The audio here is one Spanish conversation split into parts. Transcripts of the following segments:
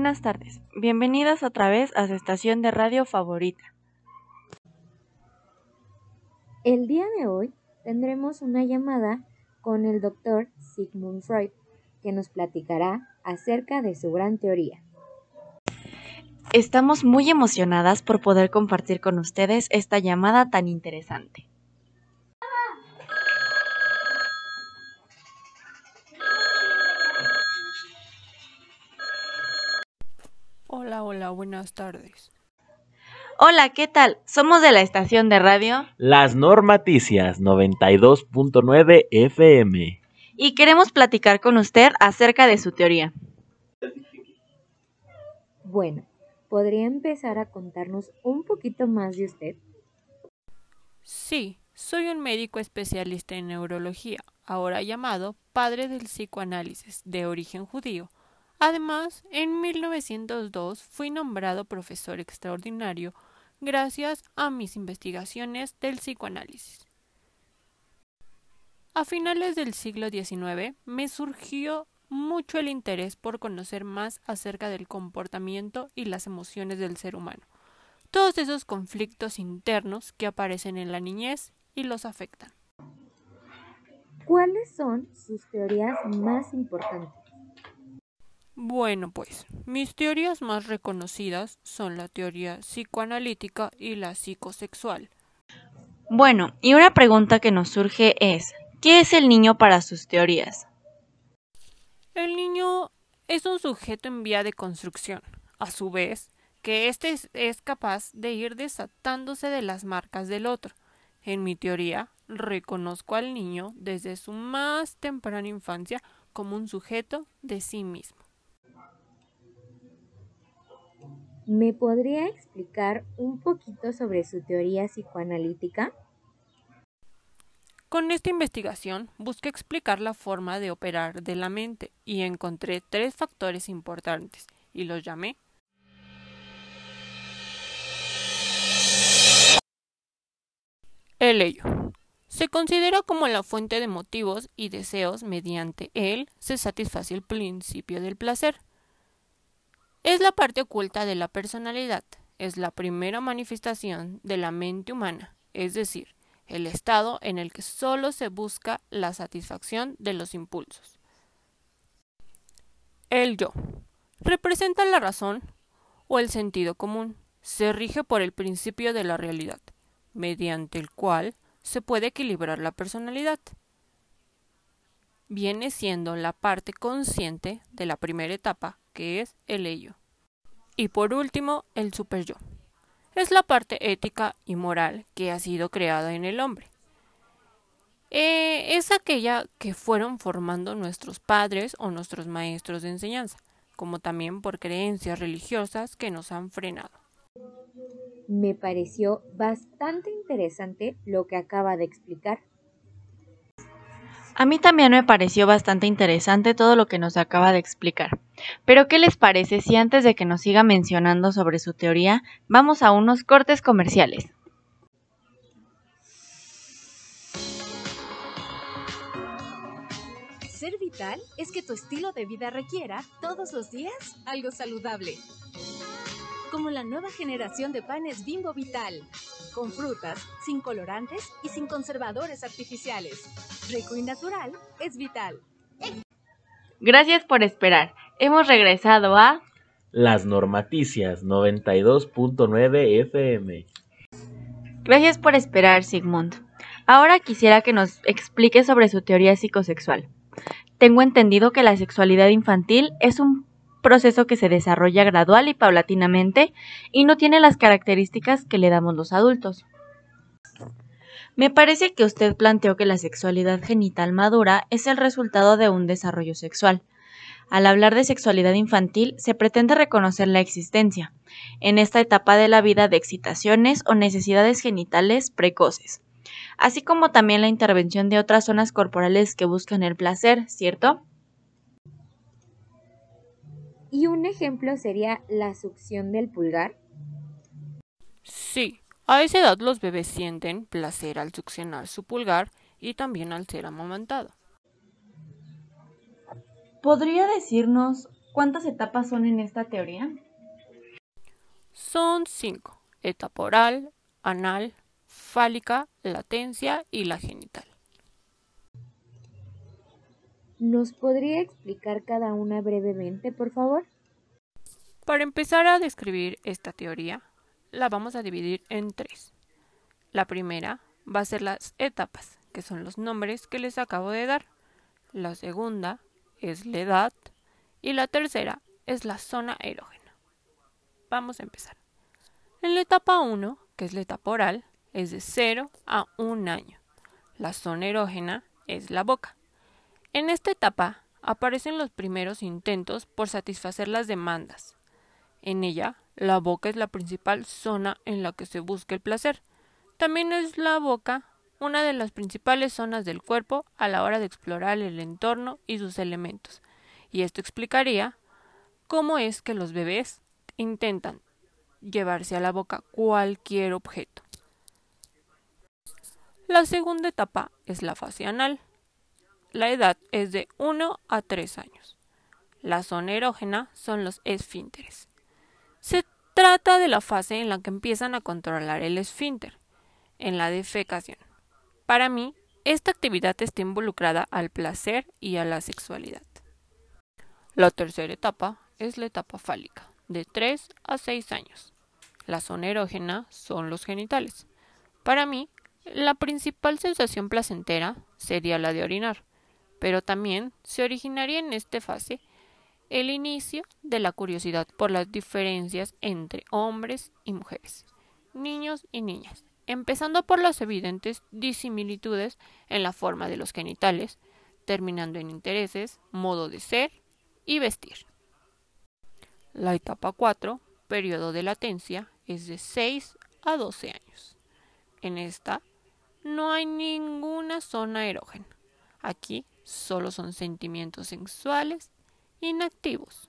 buenas tardes. Bienvenidas otra vez a su estación de radio favorita. El día de hoy tendremos una llamada con el doctor Sigmund Freud, que nos platicará acerca de su gran teoría. Estamos muy emocionadas por poder compartir con ustedes esta llamada tan interesante. Hola, hola, buenas tardes. Hola, ¿qué tal? Somos de la estación de radio Las Normaticias 92.9 FM. y queremos platicar con usted acerca de su teoría. Bueno, ¿podría empezar a contarnos un poquito más de usted? Sí, soy un médico especialista en neurología, ahora llamado padre del psicoanálisis, de origen judío. Además, en 1902 fui nombrado profesor extraordinario gracias a mis investigaciones del psicoanálisis. A finales del siglo XIX me surgió mucho el interés por conocer más acerca del comportamiento y las emociones del ser humano, todos esos conflictos internos que aparecen en la niñez y los afectan. ¿Cuáles son sus teorías más importantes? Bueno, pues, mis teorías más reconocidas son la teoría psicoanalítica y la psicosexual. Bueno, y una pregunta que nos surge es, ¿qué es el niño para sus teorías? El niño es un sujeto en vía de construcción, a su vez, que éste es, es capaz de ir desatándose de las marcas del otro. En mi teoría, reconozco al niño desde su más temprana infancia como un sujeto de sí mismo. ¿Me podría explicar un poquito sobre su teoría psicoanalítica? Con esta investigación busqué explicar la forma de operar de la mente y encontré tres factores importantes y los llamé el ello. Se considera como la fuente de motivos y deseos mediante él se satisface el principio del placer. Es la parte oculta de la personalidad, es la primera manifestación de la mente humana, es decir, el estado en el que solo se busca la satisfacción de los impulsos. El yo representa la razón o el sentido común, se rige por el principio de la realidad, mediante el cual se puede equilibrar la personalidad. Viene siendo la parte consciente de la primera etapa, que es el ello. Y por último, el superyo. Es la parte ética y moral que ha sido creada en el hombre. Eh, es aquella que fueron formando nuestros padres o nuestros maestros de enseñanza, como también por creencias religiosas que nos han frenado. Me pareció bastante interesante lo que acaba de explicar. A mí también me pareció bastante interesante todo lo que nos acaba de explicar. Pero ¿qué les parece si antes de que nos siga mencionando sobre su teoría, vamos a unos cortes comerciales? Ser vital es que tu estilo de vida requiera todos los días algo saludable. Como la nueva generación de panes Bimbo Vital, con frutas, sin colorantes y sin conservadores artificiales. Rico y natural es vital. Gracias por esperar. Hemos regresado a... Las Normaticias 92.9 FM. Gracias por esperar, Sigmund. Ahora quisiera que nos explique sobre su teoría psicosexual. Tengo entendido que la sexualidad infantil es un proceso que se desarrolla gradual y paulatinamente y no tiene las características que le damos los adultos. Me parece que usted planteó que la sexualidad genital madura es el resultado de un desarrollo sexual. Al hablar de sexualidad infantil, se pretende reconocer la existencia, en esta etapa de la vida, de excitaciones o necesidades genitales precoces, así como también la intervención de otras zonas corporales que buscan el placer, ¿cierto? Y un ejemplo sería la succión del pulgar. Sí, a esa edad los bebés sienten placer al succionar su pulgar y también al ser amamantado. ¿Podría decirnos ¿Cuántas etapas son en esta teoría? Son cinco. Etapa oral, anal, fálica, latencia y la genital. ¿Nos podría explicar cada una brevemente, por favor? Para empezar a describir esta teoría, la vamos a dividir en tres. La primera va a ser las etapas, que son los nombres que les acabo de dar. La segunda es la edad y la tercera es la zona erógena. Vamos a empezar. En la etapa 1, que es la etapa oral, es de 0 a 1 año. La zona erógena es la boca. En esta etapa aparecen los primeros intentos por satisfacer las demandas. En ella, la boca es la principal zona en la que se busca el placer. También es la boca una de las principales zonas del cuerpo a la hora de explorar el entorno y sus elementos. Y esto explicaría cómo es que los bebés intentan llevarse a la boca cualquier objeto. La segunda etapa es la fase anal. La edad es de 1 a 3 años. La zona erógena son los esfínteres. Se trata de la fase en la que empiezan a controlar el esfínter, en la defecación. Para mí, esta actividad está involucrada al placer y a la sexualidad. La tercera etapa es la etapa fálica, de 3 a 6 años. La zona erógena son los genitales. Para mí, la principal sensación placentera sería la de orinar, pero también se originaría en esta fase el inicio de la curiosidad por las diferencias entre hombres y mujeres, niños y niñas, empezando por las evidentes disimilitudes en la forma de los genitales, terminando en intereses, modo de ser y vestir. La etapa 4, periodo de latencia, es de 6 a 12 años. En esta no hay ninguna zona erógena. Aquí solo son sentimientos sexuales inactivos.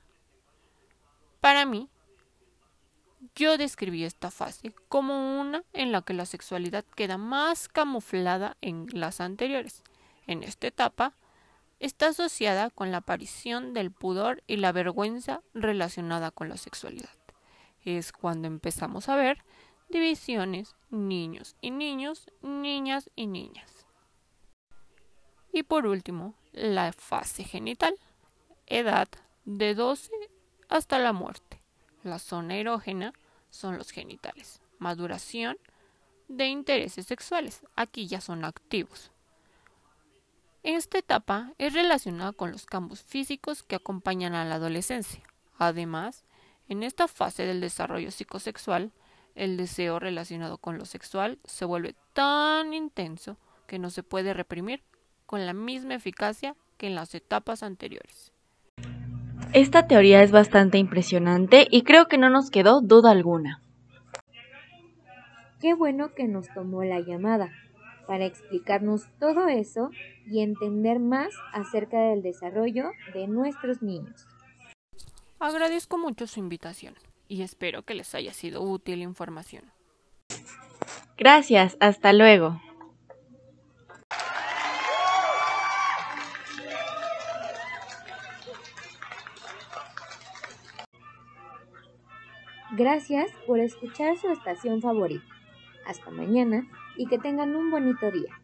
Para mí, yo describí esta fase como una en la que la sexualidad queda más camuflada en las anteriores. En esta etapa está asociada con la aparición del pudor y la vergüenza relacionada con la sexualidad. Es cuando empezamos a ver divisiones niños y niños, niñas y niñas. Y por último, la fase genital, edad de 12 hasta la muerte. La zona erógena son los genitales. Maduración de intereses sexuales. Aquí ya son activos. Esta etapa es relacionada con los cambios físicos que acompañan a la adolescencia. Además, en esta fase del desarrollo psicosexual, el deseo relacionado con lo sexual se vuelve tan intenso que no se puede reprimir con la misma eficacia que en las etapas anteriores. Esta teoría es bastante impresionante y creo que no nos quedó duda alguna. Qué bueno que nos tomó la llamada para explicarnos todo eso y entender más acerca del desarrollo de nuestros niños. Agradezco mucho su invitación y espero que les haya sido útil la información. Gracias, hasta luego. Gracias por escuchar su estación favorita. Hasta mañana y que tengan un bonito día.